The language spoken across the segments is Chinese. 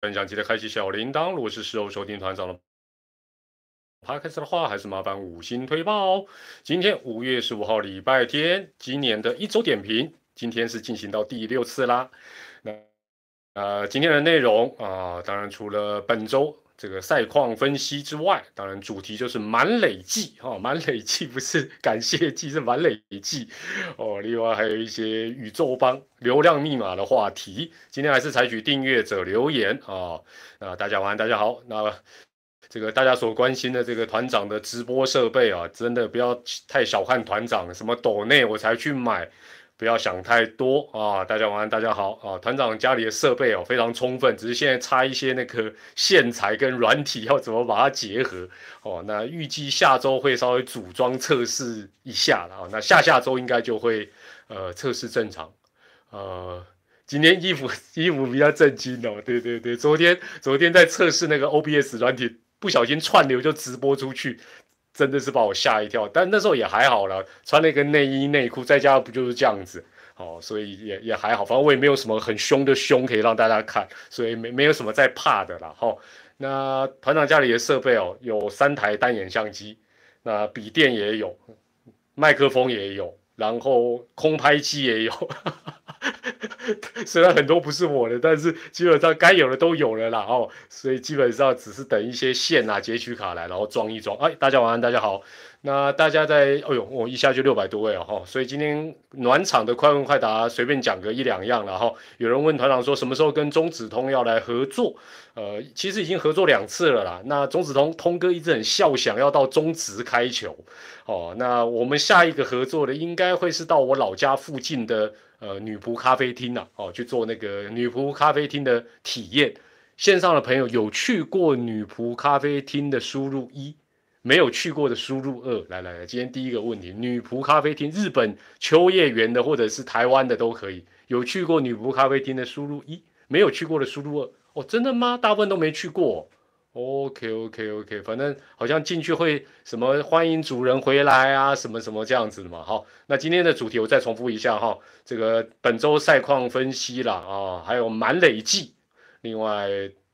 分享记得开启小铃铛。如果是事后收听团长了怕开始的话，还是麻烦五星推报哦。今天五月十五号礼拜天，今年的一周点评，今天是进行到第六次啦。那呃，今天的内容啊，当然除了本周。这个赛况分析之外，当然主题就是满累计哈，满累计不是感谢季，是满累计哦。另外还有一些宇宙帮流量密码的话题，今天还是采取订阅者留言啊。那大家晚安，大家好。那这个大家所关心的这个团长的直播设备啊，真的不要太小看团长，什么抖内我才去买。不要想太多啊！大家晚安，大家好啊！团长家里的设备哦非常充分，只是现在差一些那个线材跟软体要怎么把它结合哦。那预计下周会稍微组装测试一下了啊。那下下周应该就会呃测试正常。呃，今天衣服 衣服比较震惊哦，对对对，昨天昨天在测试那个 OBS 软体，不小心串流就直播出去。真的是把我吓一跳，但那时候也还好了，穿了一个内衣内裤，在家不就是这样子哦，所以也也还好，反正我也没有什么很凶的凶可以让大家看，所以没没有什么在怕的啦。哈，那团长家里的设备哦，有三台单眼相机，那笔电也有，麦克风也有，然后空拍机也有。虽然很多不是我的，但是基本上该有的都有了啦哦，所以基本上只是等一些线啊、截取卡来，然后装一装。哎，大家晚安，大家好。那大家在，哎呦，我一下就六百多位了哈，所以今天暖场的快问快答，随便讲个一两样了哈。有人问团长说什么时候跟中子通要来合作？呃，其实已经合作两次了啦。那中子通通哥一直很笑，想要到中职开球哦。那我们下一个合作的应该会是到我老家附近的。呃，女仆咖啡厅呐，哦，去做那个女仆咖啡厅的体验。线上的朋友有去过女仆咖啡厅的，输入一；没有去过的，输入二。来来来，今天第一个问题，女仆咖啡厅，日本秋叶原的或者是台湾的都可以。有去过女仆咖啡厅的，输入一；没有去过的，输入二。哦，真的吗？大部分都没去过。OK OK OK，反正好像进去会什么欢迎主人回来啊，什么什么这样子的嘛。好，那今天的主题我再重复一下哈，这个本周赛况分析啦啊，还有满累计，另外。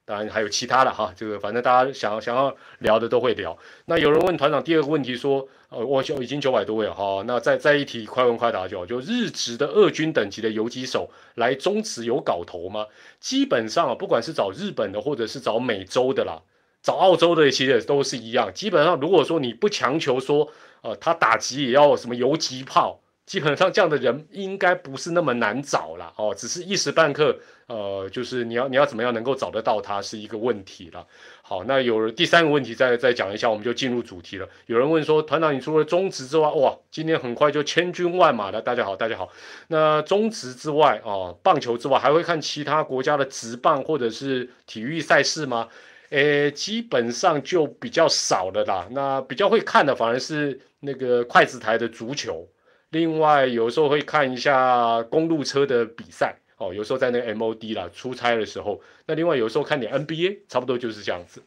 当然还有其他的哈，这个反正大家想想要聊的都会聊。那有人问团长第二个问题说，呃，我就已经九百多位了哈，那再再一提快问快答就好，就日职的二军等级的游击手来中职有搞头吗？基本上啊，不管是找日本的或者是找美洲的啦，找澳洲的其实都是一样。基本上如果说你不强求说，呃，他打击也要什么游击炮。基本上这样的人应该不是那么难找了哦，只是一时半刻，呃，就是你要你要怎么样能够找得到他是一个问题了。好，那有第三个问题再再讲一下，我们就进入主题了。有人问说，团长，你除了中职之外，哇，今天很快就千军万马了。大家好，大家好。那中职之外哦，棒球之外，还会看其他国家的职棒或者是体育赛事吗？诶，基本上就比较少了啦。那比较会看的反而是那个筷子台的足球。另外，有时候会看一下公路车的比赛哦，有时候在那个 MOD 啦出差的时候，那另外有时候看点 NBA，差不多就是这样子。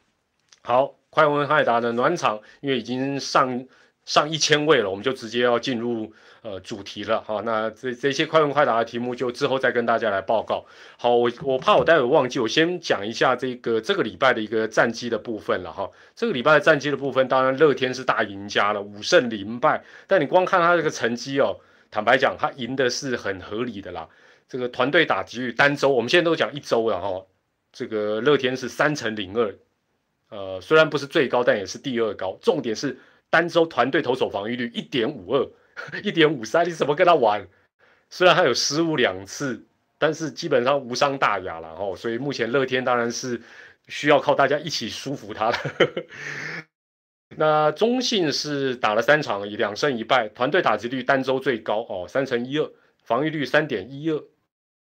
好，快问快答的暖场，因为已经上。上一千位了，我们就直接要进入呃主题了哈。那这这些快问快答的题目就之后再跟大家来报告。好，我我怕我待会忘记，我先讲一下这个这个礼拜的一个战绩的部分了哈。这个礼拜的战绩的部分，当然乐天是大赢家了，五胜零败。但你光看他这个成绩哦，坦白讲，他赢的是很合理的啦。这个团队打击率单周，我们现在都讲一周了哈。这个乐天是三乘零二，呃，虽然不是最高，但也是第二高。重点是。单周团队投手防御率一点五二，一点五三，你怎么跟他玩？虽然他有失误两次，但是基本上无伤大雅了哦。所以目前乐天当然是需要靠大家一起舒服他了。那中信是打了三场，以两胜一败，团队打击率单周最高哦，三乘一二，防御率三点一二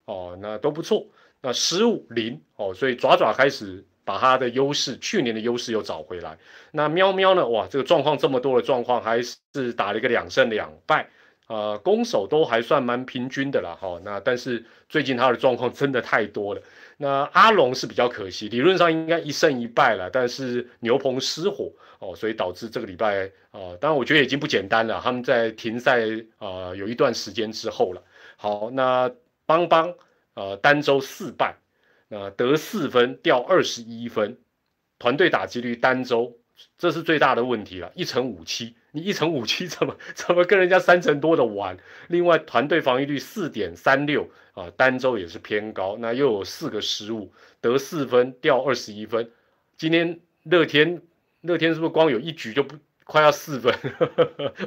哦，那都不错。那失误零哦，所以爪爪开始。把他的优势，去年的优势又找回来。那喵喵呢？哇，这个状况这么多的状况，还是打了一个两胜两败，呃，攻守都还算蛮平均的啦。哈，那但是最近他的状况真的太多了。那阿龙是比较可惜，理论上应该一胜一败了，但是牛棚失火哦，所以导致这个礼拜啊，当然我觉得已经不简单了。他们在停赛啊有一段时间之后了。好，那邦邦呃单周四败。那得四分掉二十一分，团队打击率单周这是最大的问题了，一成五七，你一成五七 怎么怎么跟人家三成多的玩？另外团队防御率四点三六啊，单周也是偏高，那又有四个失误，得四分掉二十一分。今天乐天乐天是不是光有一局就不快要四分？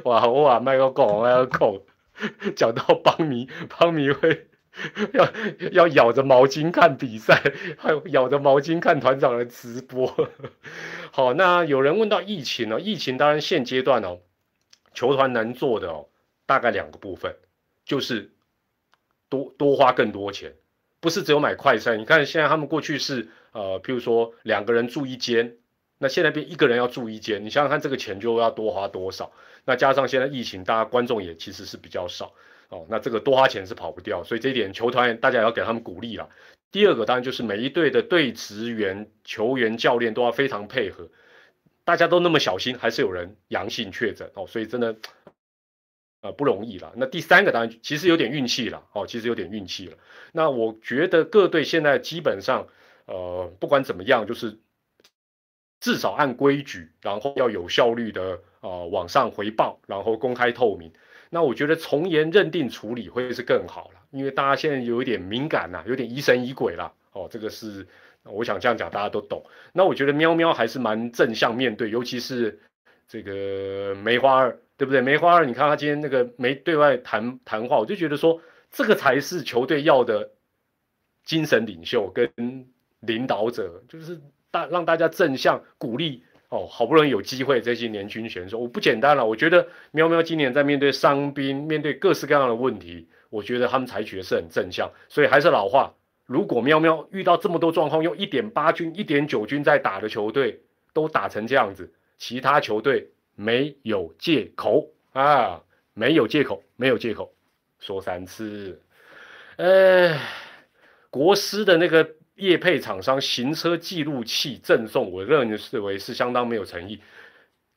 哇 哇，麦克讲麦克讲，讲到邦迷邦迷会。要要咬着毛巾看比赛，还有咬着毛巾看团长的直播。好，那有人问到疫情呢？疫情当然现阶段哦，球团能做的哦，大概两个部分，就是多多花更多钱，不是只有买快餐。你看现在他们过去是呃，譬如说两个人住一间，那现在变一个人要住一间，你想想看这个钱就要多花多少？那加上现在疫情，大家观众也其实是比较少。哦，那这个多花钱是跑不掉，所以这一点球团大家也要给他们鼓励了。第二个当然就是每一队的队职员、球员、教练都要非常配合，大家都那么小心，还是有人阳性确诊哦，所以真的呃不容易了。那第三个当然其实有点运气了哦，其实有点运气了。那我觉得各队现在基本上呃不管怎么样，就是至少按规矩，然后要有效率的呃往上回报，然后公开透明。那我觉得从严认定处理会是更好了，因为大家现在有一点敏感呐，有点疑神疑鬼了。哦，这个是我想这样讲大家都懂。那我觉得喵喵还是蛮正向面对，尤其是这个梅花二，对不对？梅花二，你看他今天那个没对外谈谈话，我就觉得说这个才是球队要的精神领袖跟领导者，就是大让大家正向鼓励。哦，好不容易有机会，这些年轻选手，我不简单了。我觉得喵喵今年在面对伤兵、面对各式各样的问题，我觉得他们采取的是很正向。所以还是老话，如果喵喵遇到这么多状况，用一点八军、一点九军在打的球队都打成这样子，其他球队没有借口啊，没有借口，没有借口，说三次。呃，国师的那个。业配厂商行车记录器赠送，我认为是相当没有诚意。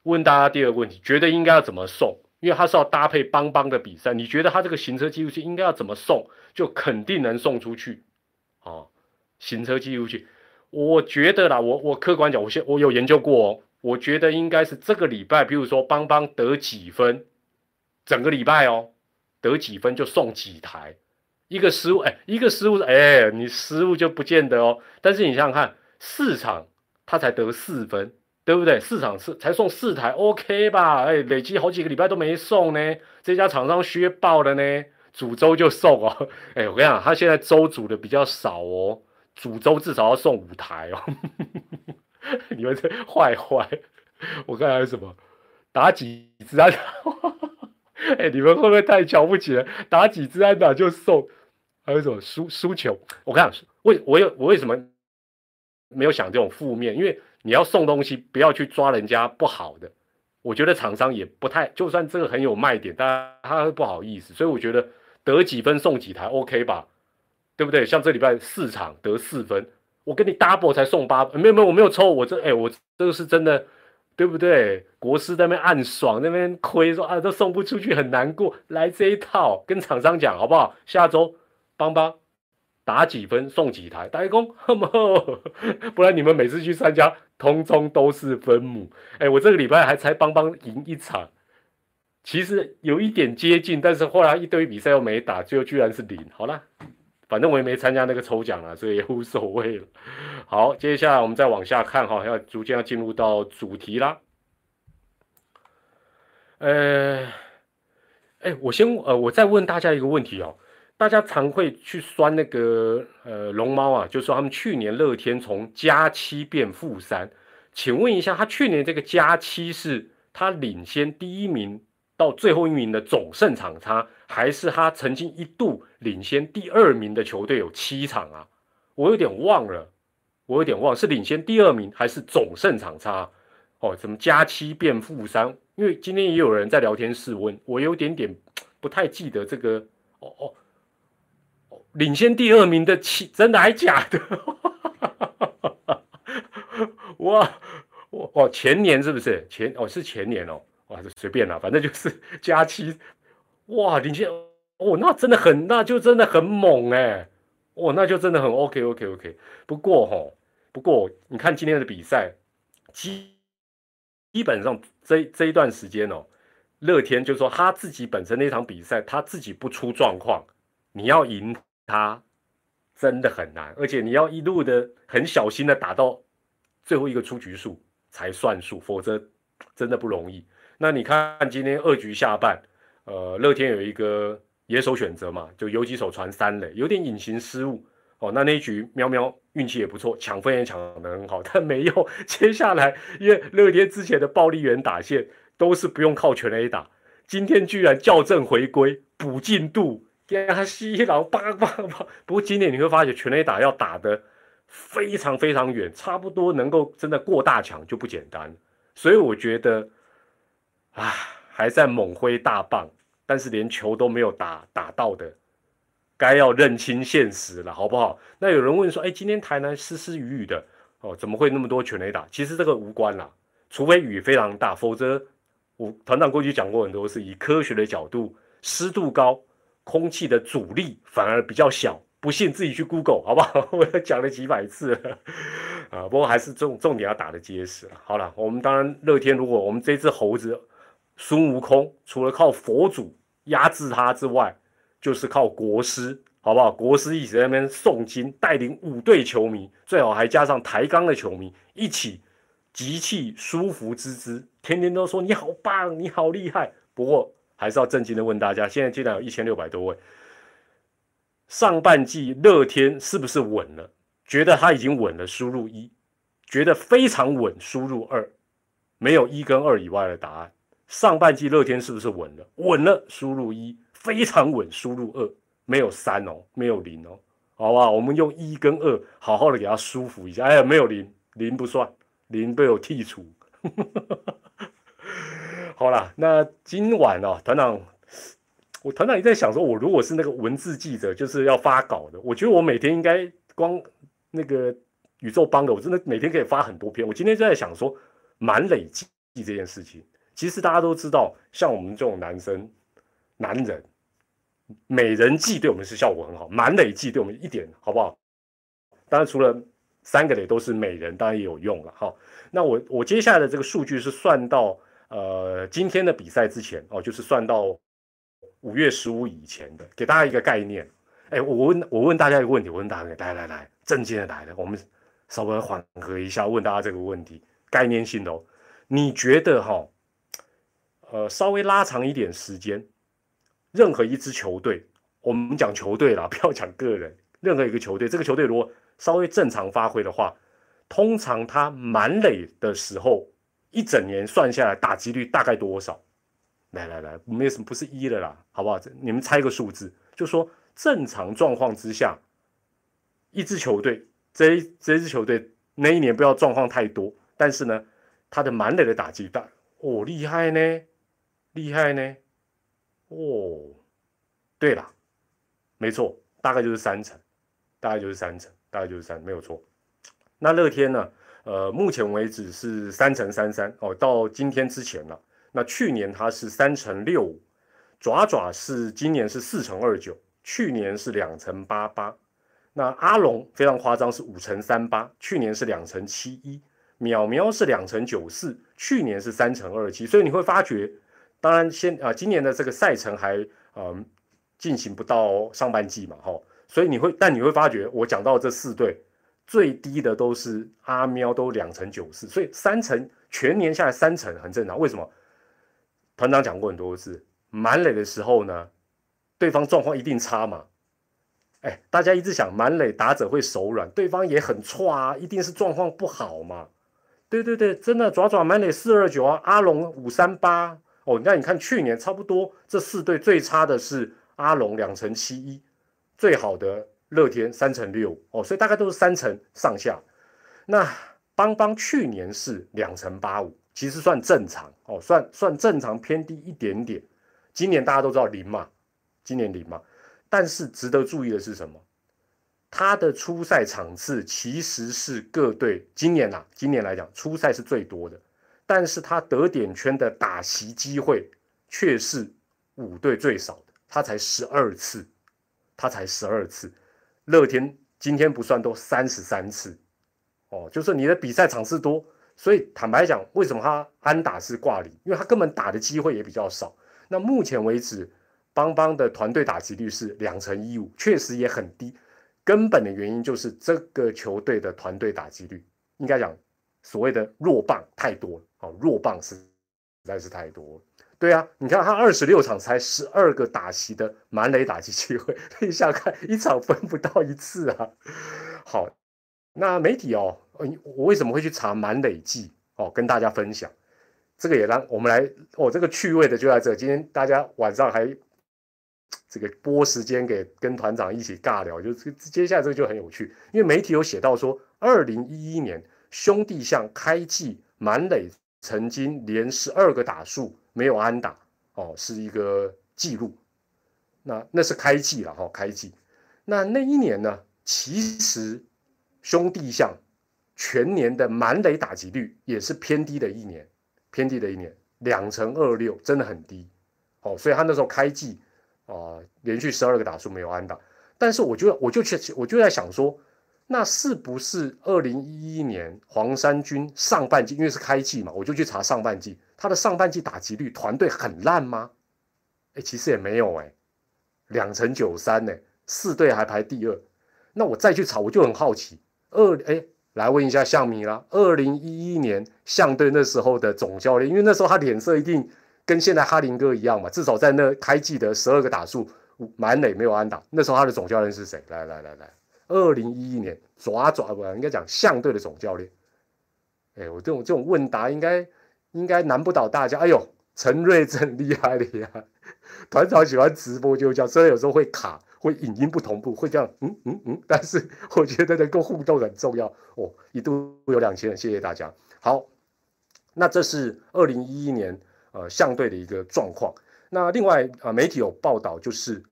问大家第二个问题，觉得应该要怎么送？因为他是要搭配邦邦的比赛，你觉得他这个行车记录器应该要怎么送，就肯定能送出去。哦，行车记录器，我觉得啦，我我客观讲，我先我有研究过哦，我觉得应该是这个礼拜，比如说邦邦得几分，整个礼拜哦，得几分就送几台。一个失误，哎，一个失误，哎，你失误就不见得哦。但是你想想看，四场他才得四分，对不对？四场是才送四台，OK 吧？哎，累积好几个礼拜都没送呢，这家厂商削爆了呢。主周就送哦，哎，我跟你讲，他现在周组的比较少哦，主周至少要送五台哦。你们这坏坏，我看还有什么打几支啊？哎，你们会不会太瞧不起了？打几支安打就送？还有一种输输球，我看为我有我为什么没有想这种负面？因为你要送东西，不要去抓人家不好的。我觉得厂商也不太，就算这个很有卖点，但他不好意思。所以我觉得得几分送几台，OK 吧？对不对？像这礼拜四场得四分，我跟你 double 才送八，没有没有，我没有抽，我这哎我这个是真的，对不对？国师在那边暗爽，那边亏说啊都送不出去，很难过。来这一套，跟厂商讲好不好？下周。帮帮打几分送几台代工，不然你们每次去参加，通通都是分母。哎，我这个礼拜还才帮帮赢一场，其实有一点接近，但是后来一堆比赛又没打，最后居然是零。好了，反正我也没参加那个抽奖了，所以也无所谓了。好，接下来我们再往下看哈，要逐渐要进入到主题啦。呃，哎，我先呃，我再问大家一个问题哦。大家常会去酸那个呃龙猫啊，就说他们去年乐天从加七变负三，请问一下，他去年这个加七是他领先第一名到最后一名的总胜场差，还是他曾经一度领先第二名的球队有七场啊？我有点忘了，我有点忘是领先第二名还是总胜场差？哦，怎么加七变负三？因为今天也有人在聊天室问我，有点点不太记得这个哦哦。领先第二名的七，真的还假的？哇哇哦，前年是不是前哦是前年哦，哇随便了，反正就是加七，哇领先哦，那真的很，那就真的很猛哎，哦，那就真的很 OK OK OK。不过哈，不过你看今天的比赛，基基本上这这一段时间哦，乐天就说他自己本身那场比赛他自己不出状况，你要赢他真的很难，而且你要一路的很小心的打到最后一个出局数才算数，否则真的不容易。那你看今天二局下半，呃，乐天有一个野手选择嘛，就游击手传三垒，有点隐形失误哦。那那一局喵喵。运气也不错，抢分也抢得很好，但没有。接下来，因为乐天之前的暴力员打线都是不用靠全 A 打，今天居然校正回归补进度，呀西郎叭叭叭。不过今年你会发现全垒打要打得非常非常远，差不多能够真的过大墙就不简单。所以我觉得，啊，还在猛挥大棒，但是连球都没有打打到的。该要认清现实了，好不好？那有人问说，哎，今天台南湿湿雨雨的，哦，怎么会那么多全雷打？其实这个无关啦，除非雨非常大，否则我团长过去讲过很多，是以科学的角度，湿度高，空气的阻力反而比较小。不信自己去 Google 好不好？我讲了几百次了啊，不过还是重重点要打的结实了。好了，我们当然乐天，如果我们这只猴子孙悟空，除了靠佛祖压制他之外，就是靠国师，好不好？国师一直在那边诵经，带领五队球迷，最好还加上抬杠的球迷一起集气舒服之姿，天天都说你好棒，你好厉害。不过还是要正经的问大家，现在竟然有一千六百多位，上半季乐天是不是稳了？觉得他已经稳了，输入一；觉得非常稳，输入二。没有一跟二以外的答案。上半季乐天是不是稳了？稳了，输入一。非常稳，输入二，没有三哦，没有零哦，好不好？我们用一跟二好好的给它舒服一下。哎呀，没有零，零不算，零被我剔除。好了，那今晚哦，团长，我团长也在想说，我如果是那个文字记者，就是要发稿的，我觉得我每天应该光那个宇宙帮的，我真的每天可以发很多篇。我今天就在想说，满累计这件事情，其实大家都知道，像我们这种男生、男人。美人计对我们是效果很好，满累计对我们一点好不好？当然除了三个垒都是美人，当然也有用了哈。那我我接下来的这个数据是算到呃今天的比赛之前哦，就是算到五月十五以前的，给大家一个概念。哎，我问我问大家一个问题，我问大家来来来，正经的来了，我们稍微缓和一下，问大家这个问题，概念性的哦。你觉得哈，呃，稍微拉长一点时间？任何一支球队，我们讲球队啦，不要讲个人。任何一个球队，这个球队如果稍微正常发挥的话，通常他满垒的时候，一整年算下来打击率大概多少？来来来，没有什么不是一的啦，好不好？你们猜个数字，就说正常状况之下，一支球队，这这支球队那一年不要状况太多，但是呢，他的满垒的打击大，哦，厉害呢，厉害呢。哦，对了，没错，大概就是三成，大概就是三成，大概就是三，没有错。那乐天呢？呃，目前为止是三乘三三哦，到今天之前了。那去年它是三乘六五，爪爪是今年是四乘二九，去年是两乘八八。那阿龙非常夸张，是五乘三八，去年是两乘七一。淼淼是两乘九四，去年是三乘二七。所以你会发觉。当然，先啊，今年的这个赛程还嗯进行不到上半季嘛，哈，所以你会，但你会发觉，我讲到这四队最低的都是阿喵，都两成九四，所以三成全年下来三成很正常。为什么？团长讲过很多次，满垒的时候呢，对方状况一定差嘛。哎，大家一直想满垒打者会手软，对方也很差，一定是状况不好嘛。对对对，真的爪爪满垒四二九啊，阿龙五三八。哦，那你看去年差不多这四队最差的是阿龙两成七一，最好的乐天三成六哦，所以大概都是三成上下。那邦邦去年是两成八五，其实算正常哦，算算正常偏低一点点。今年大家都知道零嘛，今年零嘛，但是值得注意的是什么？他的初赛场次其实是各队今年呐，今年来讲初赛是最多的。但是他得点圈的打席机会却是五队最少的，他才十二次，他才十二次。乐天今天不算都三十三次，哦，就是你的比赛场次多，所以坦白讲，为什么他安打是挂零？因为他根本打的机会也比较少。那目前为止，邦邦的团队打击率是两成一五，确实也很低。根本的原因就是这个球队的团队打击率，应该讲所谓的弱棒太多了，哦，弱棒是实在是太多了。对啊，你看他二十六场才十二个打席的满垒打击机会，你想看一场分不到一次啊。好，那媒体哦，我为什么会去查满垒计哦，跟大家分享，这个也让我们来，哦，这个趣味的就在这，今天大家晚上还。这个播时间给跟团长一起尬聊，就这接下来这个就很有趣，因为媒体有写到说，二零一一年兄弟象开季满垒曾经连十二个打数没有安打，哦，是一个记录。那那是开季了哈，开季。那那一年呢，其实兄弟象全年的满垒打击率也是偏低的一年，偏低的一年，两成二六，真的很低。哦，所以他那时候开季。啊，连续十二个打数没有安打，但是我就我就去我就在想说，那是不是二零一一年黄山军上半季因为是开季嘛，我就去查上半季，他的上半季打击率团队很烂吗？哎，其实也没有哎，两成九三呢，四队还排第二。那我再去查，我就很好奇，二哎，来问一下象迷啦，二零一一年象队那时候的总教练，因为那时候他脸色一定。跟现在哈林哥一样嘛，至少在那开季的十二个打数满垒没有安打，那时候他的总教练是谁？来来来来，二零一一年爪爪不应该讲相对的总教练。哎，我这种这种问答应该应该难不倒大家。哎呦，陈瑞真厉害的呀！团长喜欢直播就叫，虽然有时候会卡，会影音不同步，会这样嗯嗯嗯，但是我觉得能够互动很重要哦。一度有两千人，谢谢大家。好，那这是二零一一年。呃，相对的一个状况。那另外，呃，媒体有报道，就是，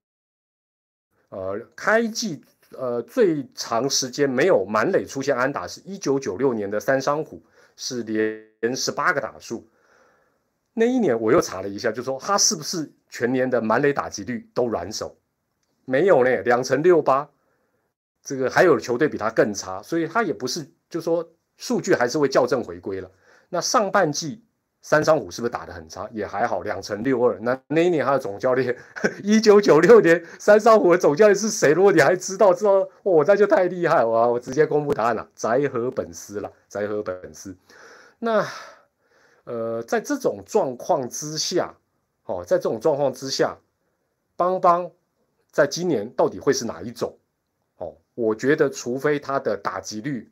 呃，开季呃最长时间没有满垒出现安打，是一九九六年的三商虎，是连十八个打数。那一年我又查了一下，就说他是不是全年的满垒打击率都软手？没有呢，两成六八。这个还有球队比他更差，所以他也不是，就说数据还是会校正回归了。那上半季。三三五是不是打得很差？也还好，两成六二。那那一年他的总教练，一九九六年三三五的总教练是谁？如果你还知道，知道哦，那就太厉害哇！我直接公布答案了，宅和本司了，宅和本司。那呃，在这种状况之下，哦，在这种状况之下，邦邦在今年到底会是哪一种？哦，我觉得除非他的打击率。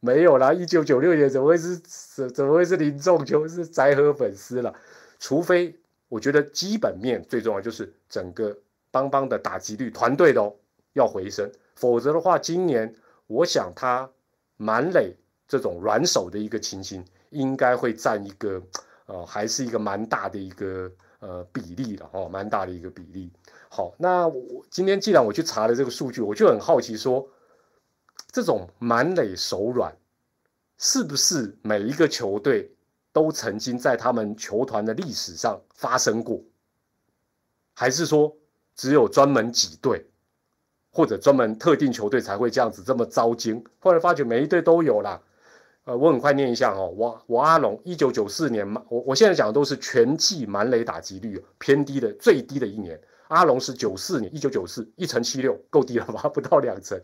没有啦，一九九六年怎么会是怎怎么会是林仲秋是宅和粉丝了？除非我觉得基本面最重要就是整个邦邦的打击率团队的哦要回升，否则的话，今年我想他满垒这种软手的一个情形，应该会占一个呃还是一个蛮大的一个呃比例的哦，蛮大的一个比例。好，那我今天既然我去查了这个数据，我就很好奇说。这种满垒手软，是不是每一个球队都曾经在他们球团的历史上发生过？还是说只有专门几队，或者专门特定球队才会这样子这么糟惊？后来发觉每一队都有啦。呃，我很快念一下哦，我我阿龙一九九四年嘛，我我现在讲的都是全季满垒打击率偏低的最低的一年。阿龙是九四年，一九九四一乘七六，够低了吧？不到两成。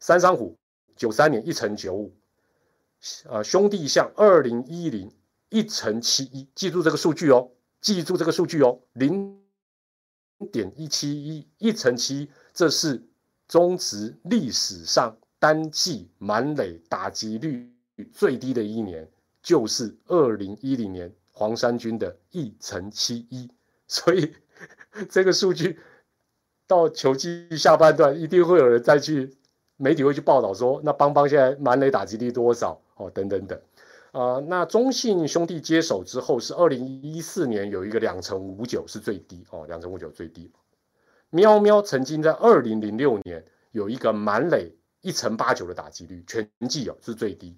三山虎九三年一乘九五，呃，兄弟象二零一零一乘七一，记住这个数据哦，记住这个数据哦，零点一七一一乘七，这是中职历史上单季满垒打击率最低的一年，就是二零一零年黄山军的一乘七一，所以 这个数据到球季下半段一定会有人再去。媒体会去报道说，那邦邦现在满垒打击率多少？哦，等等等，啊，那中信兄弟接手之后是二零一四年有一个两成五九是最低哦，两成五九最低。喵喵曾经在二零零六年有一个满垒一成八九的打击率，全季哦是最低。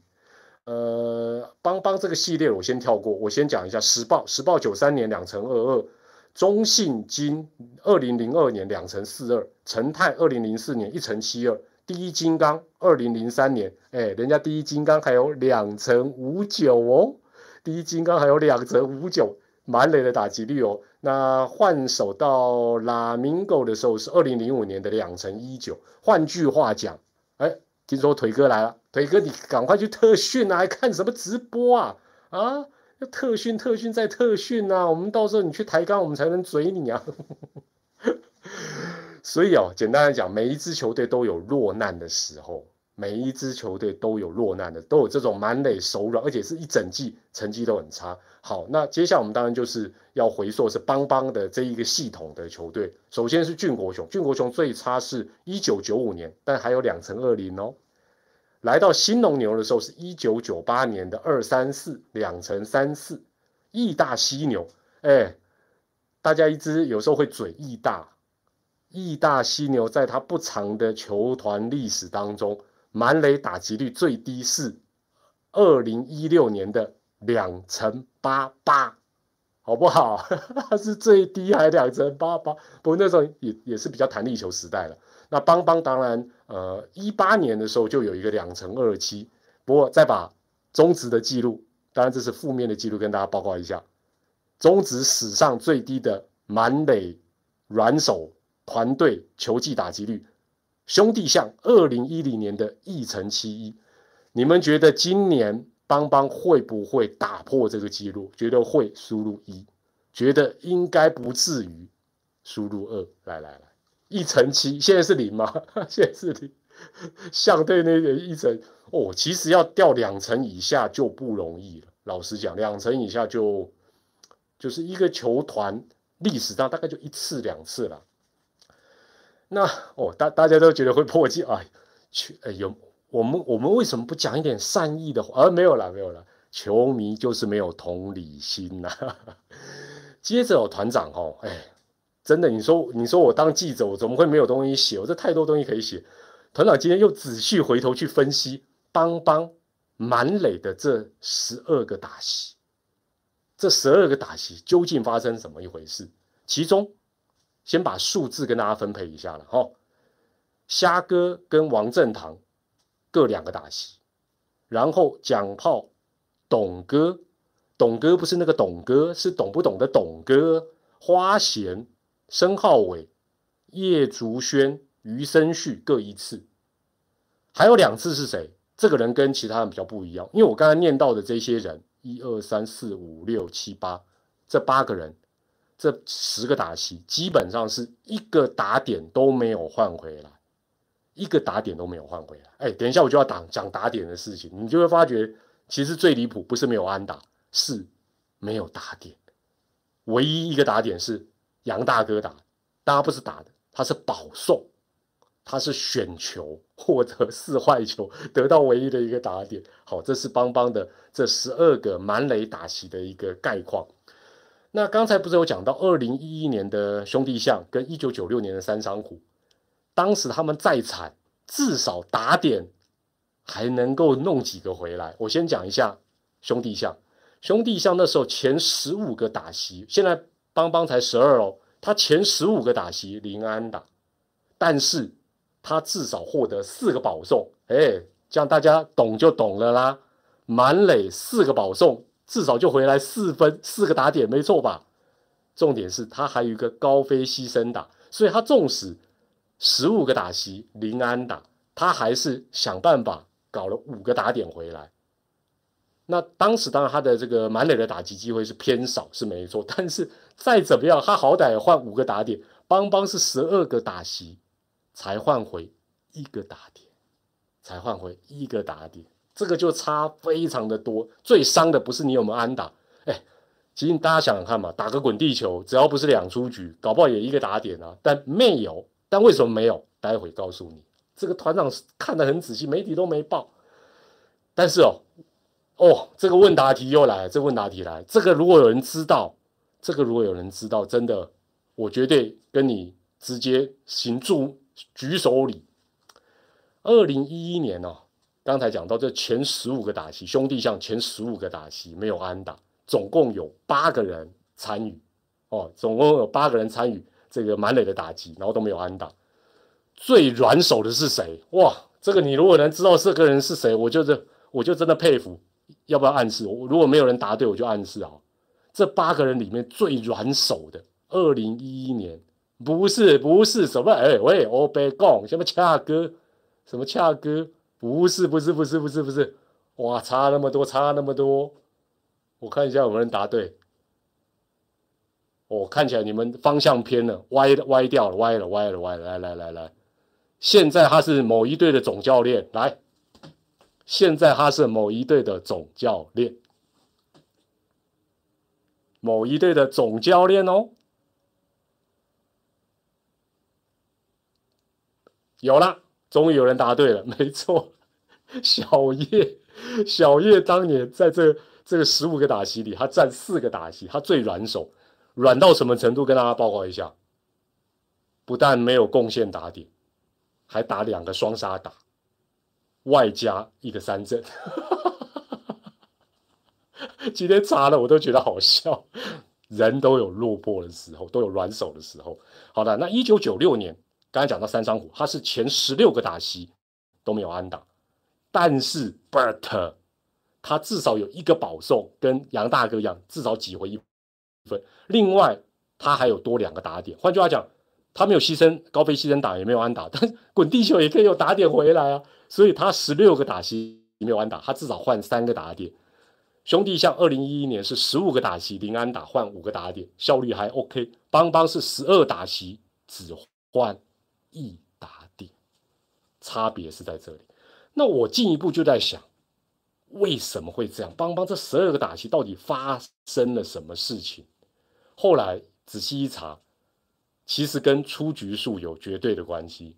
呃，邦邦这个系列我先跳过，我先讲一下时报，时报九三年两成二二。中信金二零零二年两成四二，成泰二零零四年一成七二，第一金刚二零零三年，哎，人家第一金刚还有两成五九哦，第一金刚还有两成五九满垒的打击率哦。那换手到拉明狗的时候是二零零五年的两成一九。换句话讲，哎，听说腿哥来了，腿哥你赶快去特训啊，还看什么直播啊？啊，特训特训再特训啊，我们到时候你去抬杠，我们才能嘴你啊。所以哦，简单来讲，每一支球队都有落难的时候，每一支球队都有落难的，都有这种满垒手软，而且是一整季成绩都很差。好，那接下来我们当然就是要回溯是邦邦的这一个系统的球队。首先是俊国雄，俊国雄最差是一九九五年，但还有两成二零哦。来到新农牛的时候是一九九八年的二三四，两成三四。义大犀牛，哎，大家一直有时候会嘴义大。义大犀牛在他不长的球团历史当中，满垒打击率最低是二零一六年的两成八八，好不好？是最低还两成八八，不过那时候也也是比较弹力球时代了。那邦邦当然，呃，一八年的时候就有一个两成二七，不过再把中职的记录，当然这是负面的记录，跟大家报告一下，中职史上最低的满垒软手。团队球技打击率，兄弟项二零一零年的一成七一，你们觉得今年邦邦会不会打破这个记录？觉得会，输入一；觉得应该不至于，输入二。来来来，一成七，现在是零吗？现在是零。相对那个一成哦，其实要掉两成以下就不容易了。老实讲，两成以下就就是一个球团历史上大概就一次两次了。那哦，大大家都觉得会破纪啊，去哎有我们我们为什么不讲一点善意的话？而没有了没有了，球迷就是没有同理心呐。接着哦，团长哦，哎，真的，你说你说我当记者，我怎么会没有东西写？我这太多东西可以写。团长今天又仔细回头去分析邦邦满垒的这十二个打席，这十二个打席究竟发生怎么一回事？其中。先把数字跟大家分配一下了哈，虾哥跟王正堂各两个打席，然后蒋炮、董哥，董哥不是那个董哥，是懂不懂的董哥，花贤、申浩伟、叶竹轩、余生旭各一次，还有两次是谁？这个人跟其他人比较不一样，因为我刚才念到的这些人，一二三四五六七八，这八个人。这十个打席基本上是一个打点都没有换回来，一个打点都没有换回来。哎，等一下我就要讲讲打点的事情，你就会发觉，其实最离谱不是没有安打，是没有打点。唯一一个打点是杨大哥打，大家不是打的，他是保送，他是选球获得四坏球，得到唯一的一个打点。好，这是邦邦的这十二个满垒打席的一个概况。那刚才不是有讲到二零一一年的兄弟象跟一九九六年的三商虎，当时他们再惨，至少打点还能够弄几个回来。我先讲一下兄弟象，兄弟象那时候前十五个打席，现在邦邦才十二哦，他前十五个打席零安打，但是他至少获得四个保送，哎，这样大家懂就懂了啦，满垒四个保送。至少就回来四分四个打点，没错吧？重点是他还有一个高飞牺牲打，所以他纵使十五个打席零安打，他还是想办法搞了五个打点回来。那当时当然他的这个满垒的打击机会是偏少，是没错。但是再怎么样，他好歹换五个打点，邦邦是十二个打席才换回一个打点，才换回一个打点。这个就差非常的多，最伤的不是你有没有安打，哎，其实大家想想看嘛，打个滚地球，只要不是两出局，搞不好也一个打点啊，但没有，但为什么没有？待会告诉你。这个团长看得很仔细，媒体都没报。但是哦，哦，这个问答题又来，这问答题来，这个如果有人知道，这个如果有人知道，真的，我绝对跟你直接行住举手礼。二零一一年哦。刚才讲到这前十五个打席，兄弟像前十五个打席没有安打，总共有八个人参与，哦，总共有八个人参与这个满垒的打击，然后都没有安打。最软手的是谁？哇，这个你如果能知道这个人是谁，我就是我就真的佩服。要不要暗示？我如果没有人答对，我就暗示啊。这八个人里面最软手的，二零一一年不是不是什么？哎喂，欧贝贡什么恰哥？什么恰哥？不是不是不是不是不是，哇，差那么多差那么多。我看一下有没有人答对。哦，看起来你们方向偏了，歪歪掉了，歪了歪了歪了。来来来来，现在他是某一队的总教练。来，现在他是某一队的总教练。某一队的总教练哦，有了，终于有人答对了，没错，小叶，小叶当年在这这个十五个打席里，他占四个打席，他最软手，软到什么程度？跟大家报告一下，不但没有贡献打点，还打两个双杀打，外加一个三振。今天查了，我都觉得好笑。人都有落魄的时候，都有软手的时候。好的，那一九九六年，刚才讲到三张虎，他是前十六个打席都没有安打，但是 Bert 他至少有一个保送，跟杨大哥一样，至少挤回一分。另外，他还有多两个打点。换句话讲，他没有牺牲高飞牺牲打，也没有安打，但滚地球也可以有打点回来啊。所以他十六个打席没有安打，他至少换三个打点。兄弟像二零一一年是十五个打席零安打换五个打点，效率还 OK。邦邦是十二打席只换一打点，差别是在这里。那我进一步就在想，为什么会这样？邦邦这十二个打席到底发生了什么事情？后来仔细一查，其实跟出局数有绝对的关系。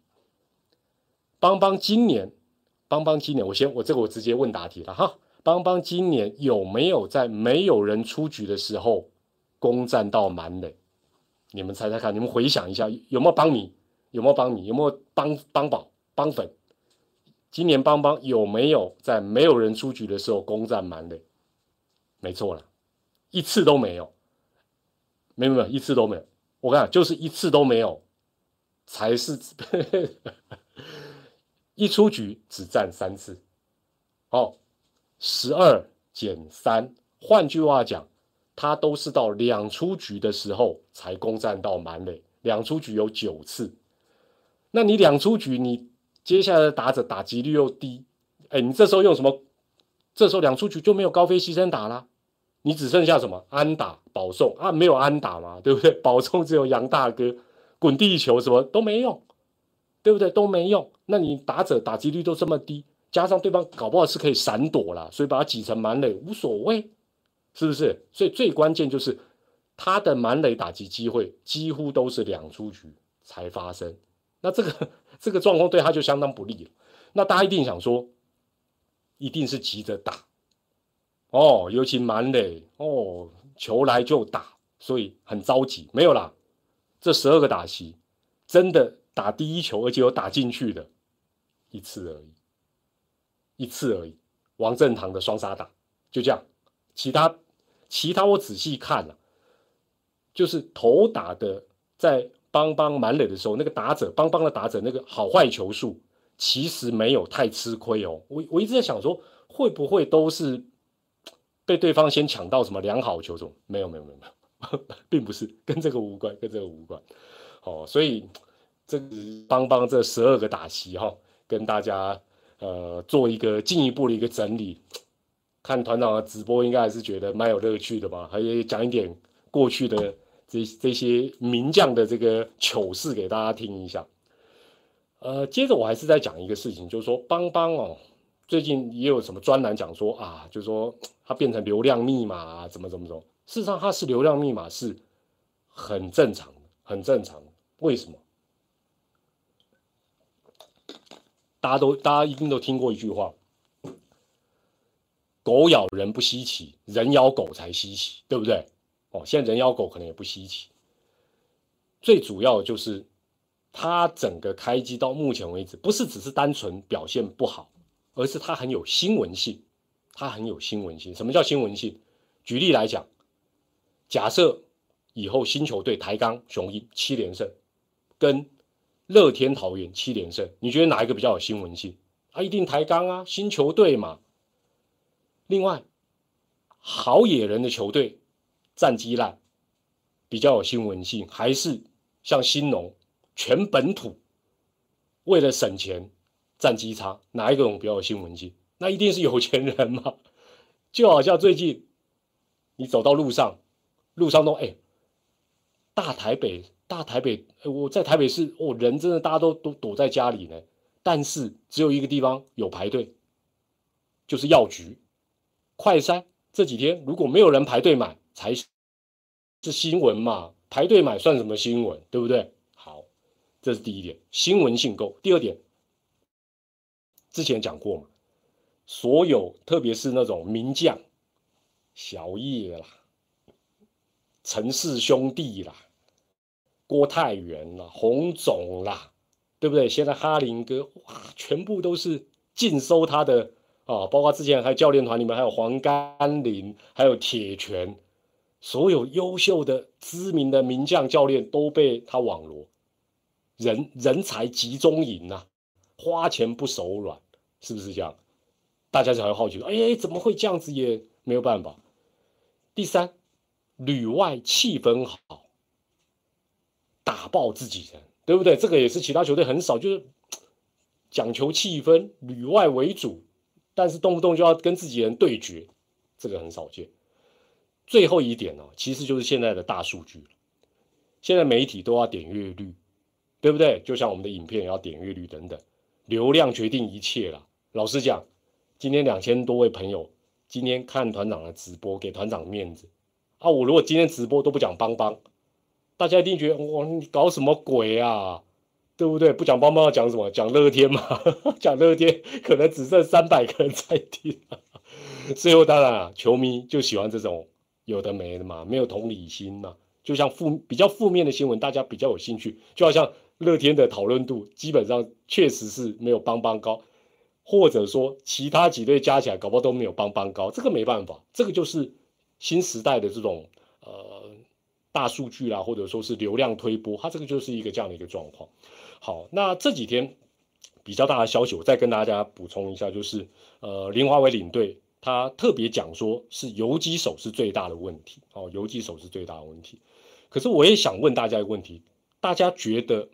邦邦今年，邦邦今年，我先我这个我直接问答题了哈。邦邦今年有没有在没有人出局的时候攻占到满垒？你们猜猜看，你们回想一下，有没有帮你？有没有帮你？有没有帮帮宝帮粉？今年帮帮有没有在没有人出局的时候攻占满垒？没错了，一次都没有，没有没有一次都没有。我看就是一次都没有，才是一出局只占三次。哦。十二减三，换句话讲，他都是到两出局的时候才攻占到满垒。两出局有九次，那你两出局，你接下来的打者打击率又低，哎，你这时候用什么？这时候两出局就没有高飞牺牲打啦，你只剩下什么安打保送啊？没有安打嘛，对不对？保送只有杨大哥滚地球什么都没用，对不对？都没用。那你打者打击率都这么低。加上对方搞不好是可以闪躲了，所以把它挤成满垒无所谓，是不是？所以最关键就是他的满垒打击机会几乎都是两出局才发生，那这个这个状况对他就相当不利了。那大家一定想说，一定是急着打哦，尤其满垒哦，球来就打，所以很着急。没有啦，这十二个打席真的打第一球，而且有打进去的一次而已。一次而已，王振堂的双杀打就这样，其他其他我仔细看了，就是头打的在邦邦满垒的时候，那个打者邦邦的打者那个好坏球数其实没有太吃亏哦。我我一直在想说，会不会都是被对方先抢到什么良好球种？没有没有没有没有，并不是跟这个无关，跟这个无关。哦，所以这个邦邦这十二个打席哈，跟大家。呃，做一个进一步的一个整理，看团长的直播应该还是觉得蛮有乐趣的吧？还有讲一点过去的这这些名将的这个糗事给大家听一下。呃，接着我还是在讲一个事情，就是说邦邦哦，最近也有什么专栏讲说啊，就是说它变成流量密码啊，怎么怎么怎么？事实上它是流量密码是很正常的，很正常。为什么？大家都，大家一定都听过一句话：“狗咬人不稀奇，人咬狗才稀奇，对不对？”哦，现在人咬狗可能也不稀奇。最主要就是，它整个开机到目前为止，不是只是单纯表现不好，而是它很有新闻性。它很有新闻性。什么叫新闻性？举例来讲，假设以后新球队抬杠雄鹰七连胜，跟乐天桃园七连胜，你觉得哪一个比较有新闻性？啊，一定台钢啊，新球队嘛。另外，好野人的球队战绩烂，比较有新闻性，还是像新农全本土，为了省钱战绩差，哪一种比较有新闻性？那一定是有钱人嘛。就好像最近你走到路上，路上都哎，大台北，大台北，我在台北市，哦，人真的大家都都躲在家里呢。但是只有一个地方有排队，就是药局、快筛。这几天如果没有人排队买，才是新闻嘛？排队买算什么新闻？对不对？好，这是第一点，新闻性够。第二点，之前讲过嘛，所有特别是那种名将，小叶啦、陈氏兄弟啦、郭泰源啦、洪总啦。对不对？现在哈林哥哇，全部都是尽收他的啊，包括之前还有教练团里面还有黄甘霖，还有铁拳，所有优秀的知名的名将教练都被他网罗，人人才集中营呐，花钱不手软，是不是这样？大家才会好奇说，哎，怎么会这样子？也没有办法。第三，旅外气氛好，打爆自己人。对不对？这个也是其他球队很少，就是讲求气氛，旅外为主，但是动不动就要跟自己人对决，这个很少见。最后一点呢，其实就是现在的大数据现在媒体都要点阅率，对不对？就像我们的影片也要点阅率等等，流量决定一切了。老实讲，今天两千多位朋友今天看团长的直播，给团长面子啊！我如果今天直播都不讲邦邦。大家一定觉得哇，你搞什么鬼啊？对不对？不讲邦邦要讲什么？讲乐天嘛？讲乐天可能只剩三百个人在听。最后当然啊，球迷就喜欢这种有的没的嘛，没有同理心嘛。就像负比较负面的新闻，大家比较有兴趣。就好像乐天的讨论度基本上确实是没有邦邦高，或者说其他几队加起来搞不好都没有邦邦高。这个没办法，这个就是新时代的这种呃。大数据啦，或者说是流量推波，它这个就是一个这样的一个状况。好，那这几天比较大的消息，我再跟大家补充一下，就是呃，林华为领队他特别讲说，是游击手是最大的问题。哦，游击手是最大的问题。可是我也想问大家一个问题：大家觉得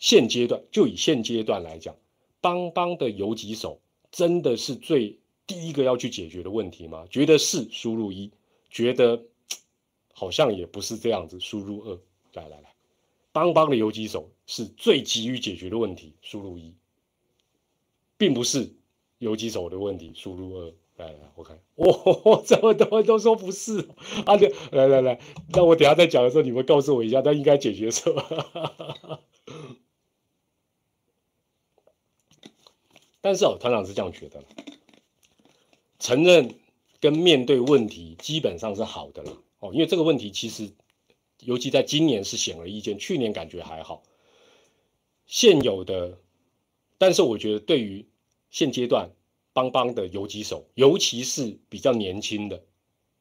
现阶段就以现阶段来讲，邦邦的游击手真的是最第一个要去解决的问题吗？觉得是，输入一；觉得。好像也不是这样子，输入二，来来来，邦邦的游击手是最急于解决的问题，输入一，并不是游击手的问题，输入二，来来，我看，哇，这么多人都说不是，啊，来来来，那我等下再讲的时候，你们告诉我一下，他应该解决什么？但是哦，团长是这样觉得，承认跟面对问题基本上是好的了。哦，因为这个问题其实，尤其在今年是显而易见，去年感觉还好。现有的，但是我觉得对于现阶段邦邦的游击手，尤其是比较年轻的，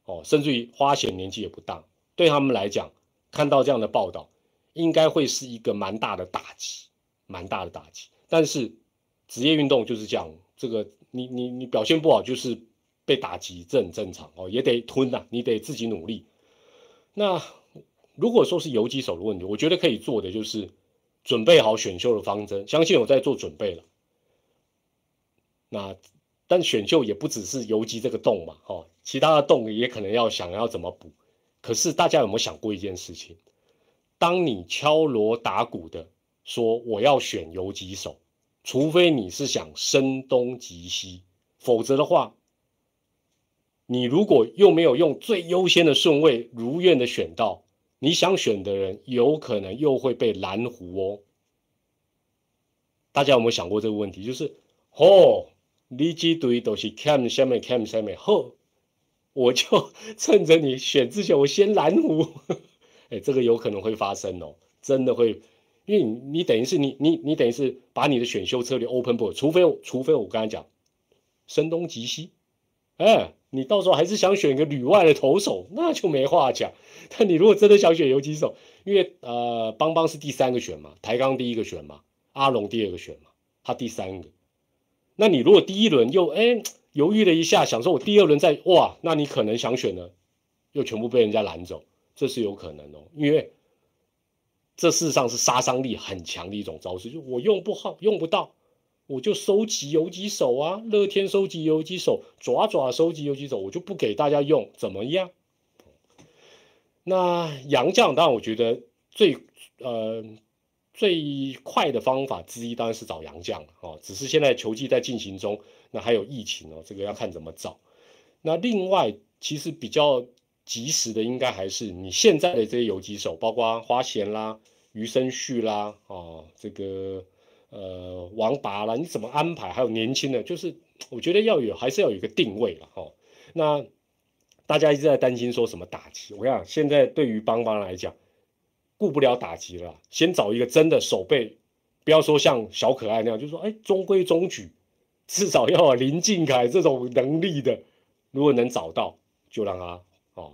哦，甚至于花钱年纪也不大，对他们来讲，看到这样的报道，应该会是一个蛮大的打击，蛮大的打击。但是职业运动就是这样，这个你你你表现不好就是。被打击这很正常哦，也得吞呐，你得自己努力。那如果说是游击手的问题，我觉得可以做的就是准备好选秀的方针，相信我在做准备了。那但选秀也不只是游击这个洞嘛，哦，其他的洞也可能要想要怎么补。可是大家有没有想过一件事情？当你敲锣打鼓的说我要选游击手，除非你是想声东击西，否则的话。你如果又没有用最优先的顺位如愿的选到你想选的人，有可能又会被拦湖哦。大家有没有想过这个问题？就是哦，你几堆都是 cam 下面 cam 下面，后 我就 趁着你选之前，我先蓝湖。哎，这个有可能会发生哦，真的会，因为你你等于是你你你等于是把你的选秀策略 open book，除非除非我刚才讲声东击西，哎。你到时候还是想选一个旅外的投手，那就没话讲。但你如果真的想选游击手，因为呃，邦邦是第三个选嘛，台钢第一个选嘛，阿龙第二个选嘛，他第三个。那你如果第一轮又哎犹豫了一下，想说我第二轮再哇，那你可能想选的又全部被人家拦走，这是有可能哦。因为这事实上是杀伤力很强的一种招式，就我用不好，用不到。我就收集游击手啊，乐天收集游击手，爪爪收集游击手，我就不给大家用，怎么样？那杨将当然，我觉得最呃最快的方法之一当然是找杨将哦，只是现在球季在进行中，那还有疫情哦，这个要看怎么找。那另外，其实比较及时的，应该还是你现在的这些游击手，包括花贤啦、余生旭啦，哦，这个。呃，王拔啦，你怎么安排？还有年轻的，就是我觉得要有，还是要有一个定位了哈。那大家一直在担心说什么打击，我讲现在对于邦邦来讲，顾不了打击了，先找一个真的守备，不要说像小可爱那样，就说哎中规中矩，至少要有林敬凯这种能力的，如果能找到，就让他哦。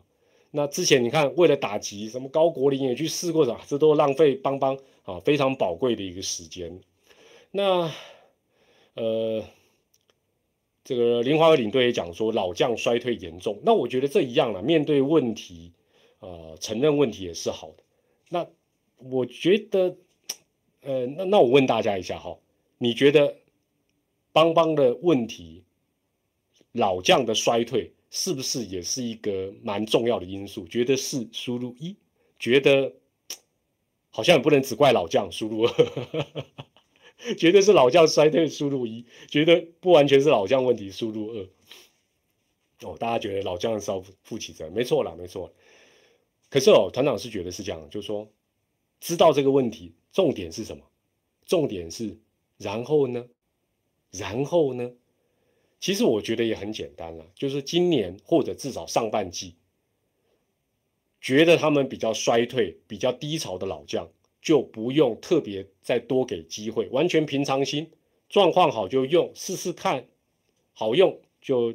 那之前你看，为了打击，什么高国林也去试过啥，这都浪费邦邦啊非常宝贵的一个时间。那，呃，这个林华和领队也讲说老将衰退严重。那我觉得这一样了，面对问题，呃，承认问题也是好的。那我觉得，呃，那那我问大家一下哈，你觉得邦邦的问题，老将的衰退是不是也是一个蛮重要的因素？觉得是输入一，觉得好像也不能只怪老将输入二。绝对是老将衰退，输入一；觉得不完全是老将问题，输入二。哦，大家觉得老将是要负起责任，没错啦，没错。可是哦，团长是觉得是这样，就是说，知道这个问题，重点是什么？重点是，然后呢？然后呢？其实我觉得也很简单了，就是今年或者至少上半季，觉得他们比较衰退、比较低潮的老将。就不用特别再多给机会，完全平常心，状况好就用试试看，好用就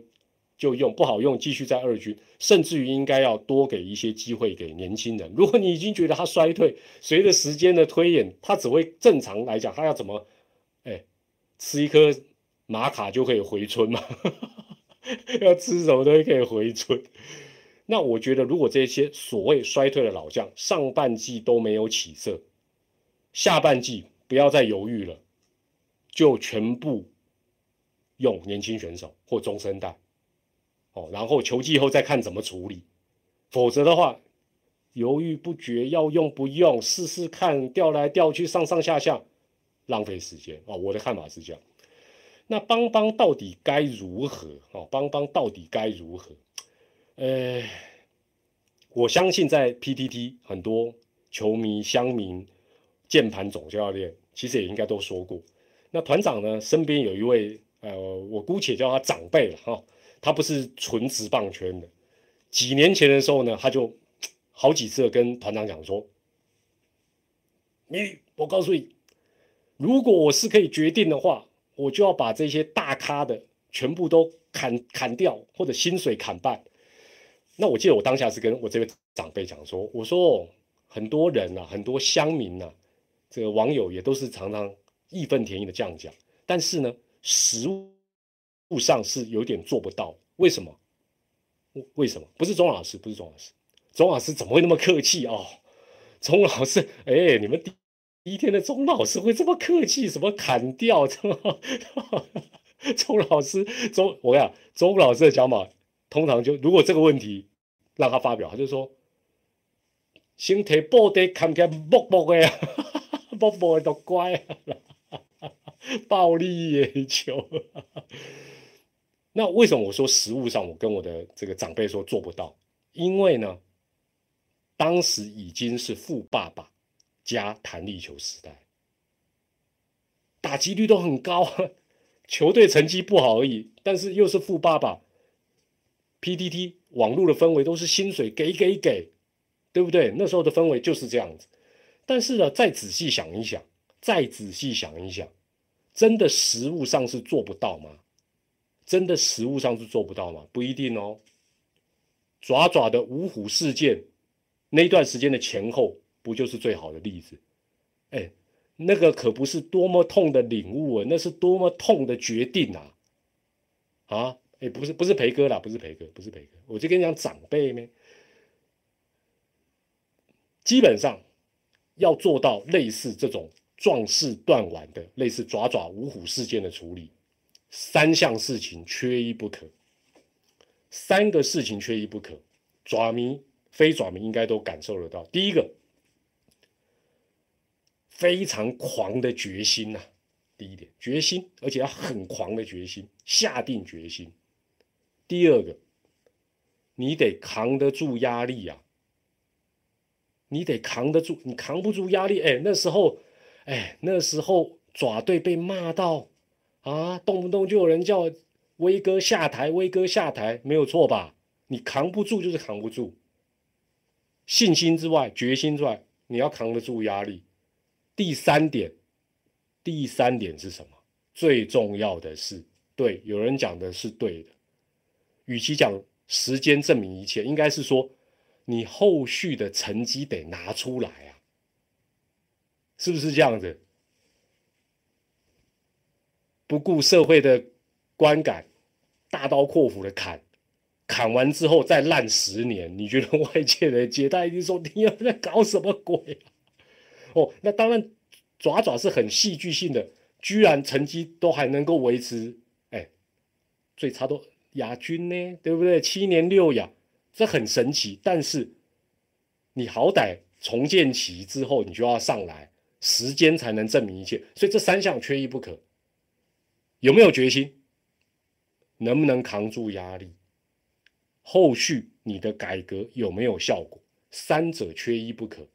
就用，不好用继续在二军，甚至于应该要多给一些机会给年轻人。如果你已经觉得他衰退，随着时间的推演，他只会正常来讲，他要怎么，哎，吃一颗玛卡就可以回春嘛？要吃什么东西可以回春？那我觉得，如果这些所谓衰退的老将上半季都没有起色，下半季不要再犹豫了，就全部用年轻选手或中生代，哦，然后球季后再看怎么处理。否则的话，犹豫不决，要用不用，试试看，调来调去，上上下下，浪费时间啊！我的看法是这样。那邦邦到底该如何？哦，邦邦到底该如何？呃，我相信在 PTT 很多球迷乡民。键盘总教练其实也应该都说过，那团长呢？身边有一位呃，我姑且叫他长辈了哈，他不是纯职棒圈的。几年前的时候呢，他就好几次跟团长讲说：“你，我告诉你，如果我是可以决定的话，我就要把这些大咖的全部都砍砍掉，或者薪水砍半。”那我记得我当下是跟我这位长辈讲说：“我说很多人呐，很多乡民呐。”这个网友也都是常常义愤填膺的这样讲，但是呢，实物上是有点做不到。为什么？为什么？不是钟老师，不是钟老师，钟老师怎么会那么客气哦？钟老师，哎，你们第一天的钟老师会这么客气？什么砍掉？钟老师，钟，我讲钟老师的讲法，通常就如果这个问题让他发表，他就说：身体布的看起来木木的呀。波波都乖，暴力野球。那为什么我说实物上，我跟我的这个长辈说做不到？因为呢，当时已经是富爸爸加弹力球时代，打击率都很高，球队成绩不好而已。但是又是富爸爸，PTT 网络的氛围都是薪水给给给，对不对？那时候的氛围就是这样子。但是呢，再仔细想一想，再仔细想一想，真的实物上是做不到吗？真的实物上是做不到吗？不一定哦。爪爪的五虎事件那段时间的前后，不就是最好的例子？哎，那个可不是多么痛的领悟啊，那是多么痛的决定啊！啊，哎，不是不是培哥啦，不是培哥，不是培哥，我就跟你讲长辈呢，基本上要做到类似这种壮士断腕的类似爪爪五虎事件的处理。三项事情缺一不可，三个事情缺一不可。爪迷、非爪迷应该都感受得到。第一个，非常狂的决心呐，第一点，决心，而且要很狂的决心，下定决心。第二个，你得扛得住压力呀，你得扛得住，你扛不住压力，哎，那时候，哎，那时候爪队被骂到。啊，动不动就有人叫威哥下台，威哥下台，没有错吧？你扛不住就是扛不住。信心之外，决心之外，你要扛得住压力。第三点，第三点是什么？最重要的是，对，有人讲的是对的。与其讲时间证明一切，应该是说你后续的成绩得拿出来啊，是不是这样子？不顾社会的观感，大刀阔斧的砍，砍完之后再烂十年，你觉得外界的接待一定说你在搞什么鬼？哦，那当然，爪爪是很戏剧性的，居然成绩都还能够维持，哎，最差都亚军呢，对不对？七年六亚，这很神奇。但是你好歹重建期之后，你就要上来，时间才能证明一切。所以这三项缺一不可。有没有决心？能不能扛住压力？后续你的改革有没有效果？三者缺一不可。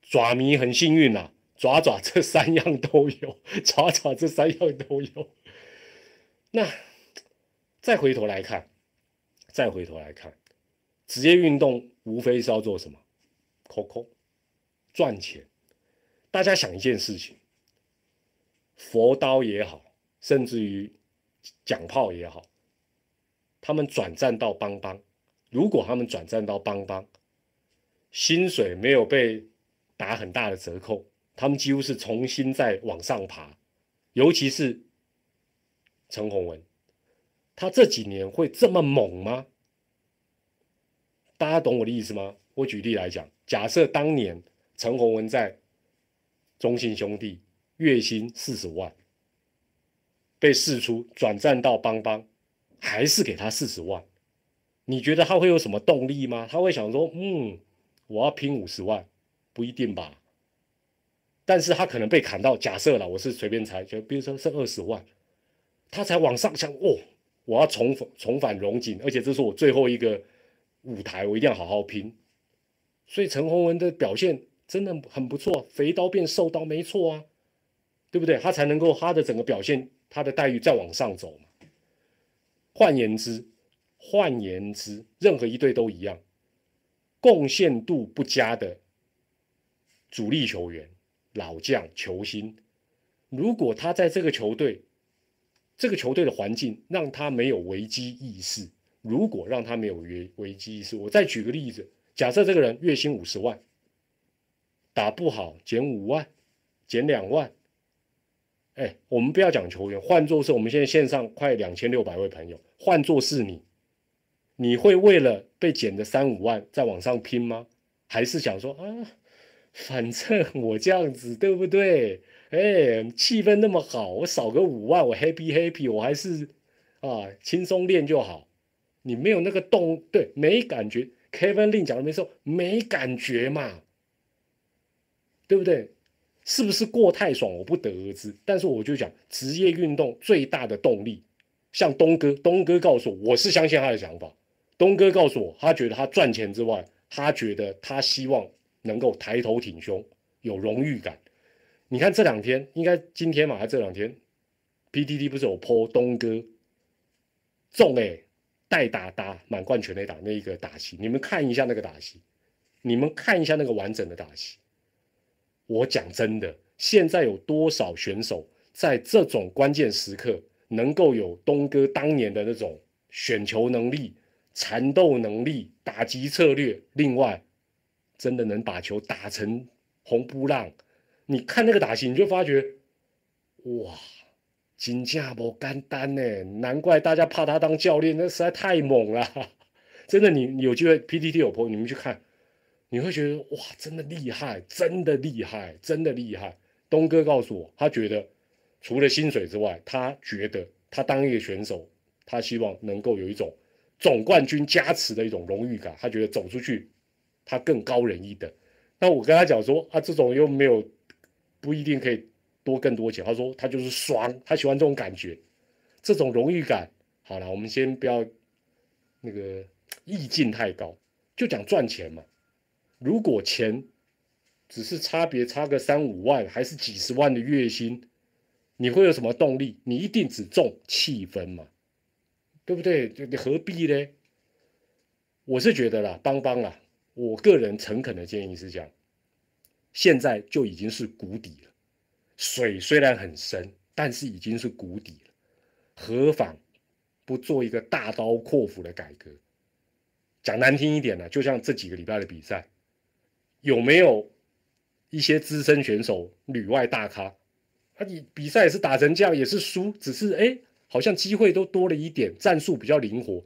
爪迷很幸运呐，爪爪这三样都有，爪爪这三样都有。那再回头来看，再回头来看，职业运动无非是要做什么？扣扣赚钱。大家想一件事情，佛刀也好。甚至于讲炮也好，他们转战到邦邦，如果他们转战到邦邦，薪水没有被打很大的折扣，他们几乎是重新再往上爬。尤其是陈宏文，他这几年会这么猛吗？大家懂我的意思吗？我举例来讲，假设当年陈宏文在中信兄弟月薪四十万。被释出，转战到邦邦，还是给他四十万？你觉得他会有什么动力吗？他会想说：“嗯，我要拼五十万，不一定吧。”但是他可能被砍到，假设了，我是随便猜，就比如说剩二十万，他才往上想：“哦，我要重返重返荣景，而且这是我最后一个舞台，我一定要好好拼。”所以陈宏文的表现真的很不错，肥刀变瘦刀，没错啊，对不对？他才能够他的整个表现。他的待遇再往上走嘛？换言之，换言之，任何一队都一样，贡献度不佳的主力球员、老将、球星，如果他在这个球队，这个球队的环境让他没有危机意识，如果让他没有危危机意识，我再举个例子，假设这个人月薪五十万，打不好减五万，减两万。哎，我们不要讲球员，换作是我们现在线上快两千六百位朋友，换作是你，你会为了被减的三五万再往上拼吗？还是想说啊，反正 我这样子对不对？哎，气氛那么好，我少个五万，我 happy happy，我还是啊轻松练就好。你没有那个动，对，没感觉。Kevin Lin 讲的没错，没感觉嘛，对不对？是不是过太爽？我不得而知。但是我就讲，职业运动最大的动力，像东哥，东哥告诉我，我是相信他的想法。东哥告诉我，他觉得他赚钱之外，他觉得他希望能够抬头挺胸，有荣誉感。你看这两天，应该今天嘛，还这两天，PDD 不是有 po 东哥中哎，代打打满贯全垒打那一个打戏，你们看一下那个打戏，你们看一下那个完整的打戏。我讲真的，现在有多少选手在这种关键时刻能够有东哥当年的那种选球能力、缠斗能力、打击策略，另外真的能把球打成红布浪。你看那个打戏，你就发觉，哇，金价不干单呢，难怪大家怕他当教练，那实在太猛了。真的，你有机会 PTT 有播，你们去看，你会觉得哇，真的厉害，真的厉害，真的厉害。东哥告诉我，他觉得除了薪水之外，他觉得他当一个选手，他希望能够有一种总冠军加持的一种荣誉感。他觉得走出去，他更高人一等。那我跟他讲说，啊，这种又没有不一定可以多更多钱。他说他就是爽，他喜欢这种感觉，这种荣誉感。好了，我们先不要那个。意境太高，就讲赚钱嘛。如果钱只是差别差个三五万，还是几十万的月薪，你会有什么动力？你一定只重气氛嘛，对不对？你何必呢？我是觉得啦，邦邦啦，我个人诚恳的建议是这样：现在就已经是谷底了，水虽然很深，但是已经是谷底了，何妨不做一个大刀阔斧的改革？讲难听一点呢，就像这几个礼拜的比赛，有没有一些资深选手、旅外大咖？啊，你比赛也是打成这样，也是输，只是哎，好像机会都多了一点，战术比较灵活，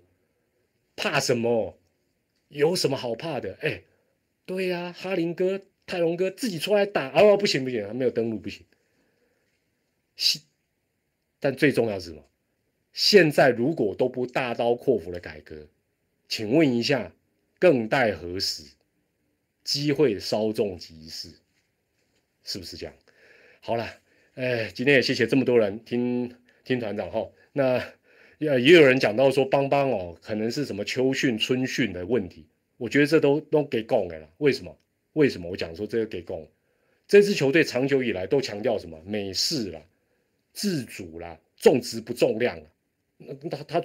怕什么？有什么好怕的？哎，对呀，哈林哥、泰隆哥自己出来打，哦，不行不行，还没有登录，不行。现，但最重要是什么？现在如果都不大刀阔斧的改革。请问一下，更待何时？机会稍纵即逝，是不是这样？好了，哎，今天也谢谢这么多人听听团长哈。那也也有人讲到说，邦邦哦，可能是什么秋训、春训的问题。我觉得这都都给供的了。为什么？为什么？我讲说这个给供。这支球队长久以来都强调什么？美式啦，自主啦，重质不重量那他他。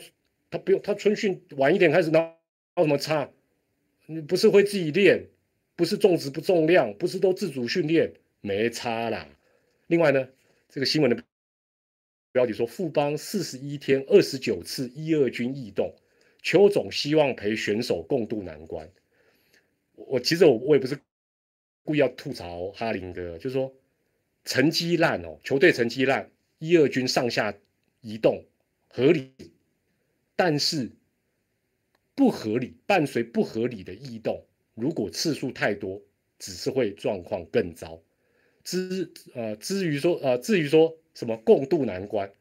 他不用，他春训晚一点开始，那有什么差？你不是会自己练，不是重质不重量，不是都自主训练，没差啦。另外呢，这个新闻的标题说，富邦四十一天二十九次一二军异动，邱总希望陪选手共度难关。我其实我我也不是故意要吐槽哈林哥，就是说成绩烂哦，球队成绩烂，一二军上下移动合理。但是不合理，伴随不合理的异动，如果次数太多，只是会状况更糟。之呃，至于说呃，至于说什么共度难关，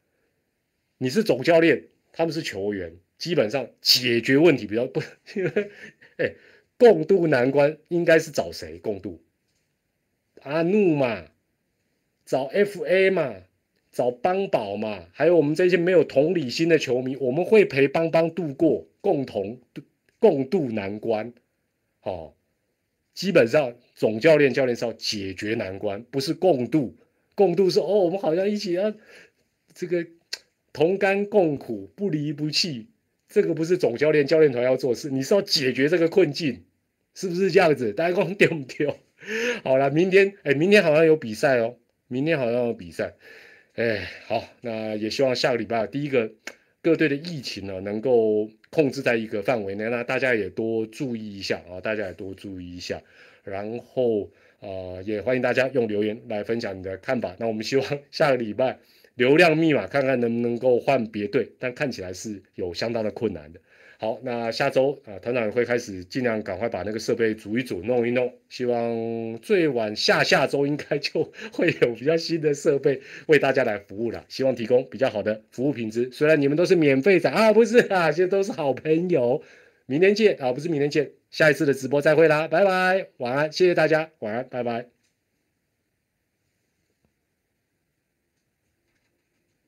你是总教练，他们是球员，基本上解决问题比较不，因为哎，共度难关应该是找谁共度？阿怒嘛，找 FA 嘛。找邦宝嘛，还有我们这些没有同理心的球迷，我们会陪邦邦度过共同共度难关。哦，基本上总教练教练是要解决难关，不是共度。共度是哦，我们好像一起要这个同甘共苦，不离不弃。这个不是总教练教练团要做事，你是要解决这个困境，是不是这样子？大家讲丢不丢？好了，明天哎，明天好像有比赛哦，明天好像有比赛。哎，好，那也希望下个礼拜第一个各队的疫情呢，能够控制在一个范围内，那大家也多注意一下啊，大家也多注意一下，然后呃，也欢迎大家用留言来分享你的看法。那我们希望下个礼拜流量密码看看能不能够换别队，但看起来是有相当的困难的。好，那下周啊，团长会开始尽量赶快把那个设备组一组、弄一弄，希望最晚下下周应该就会有比较新的设备为大家来服务了。希望提供比较好的服务品质。虽然你们都是免费的啊，不是啊，现在都是好朋友。明天见啊，不是明天见，下一次的直播再会啦，拜拜，晚安，谢谢大家，晚安，拜拜。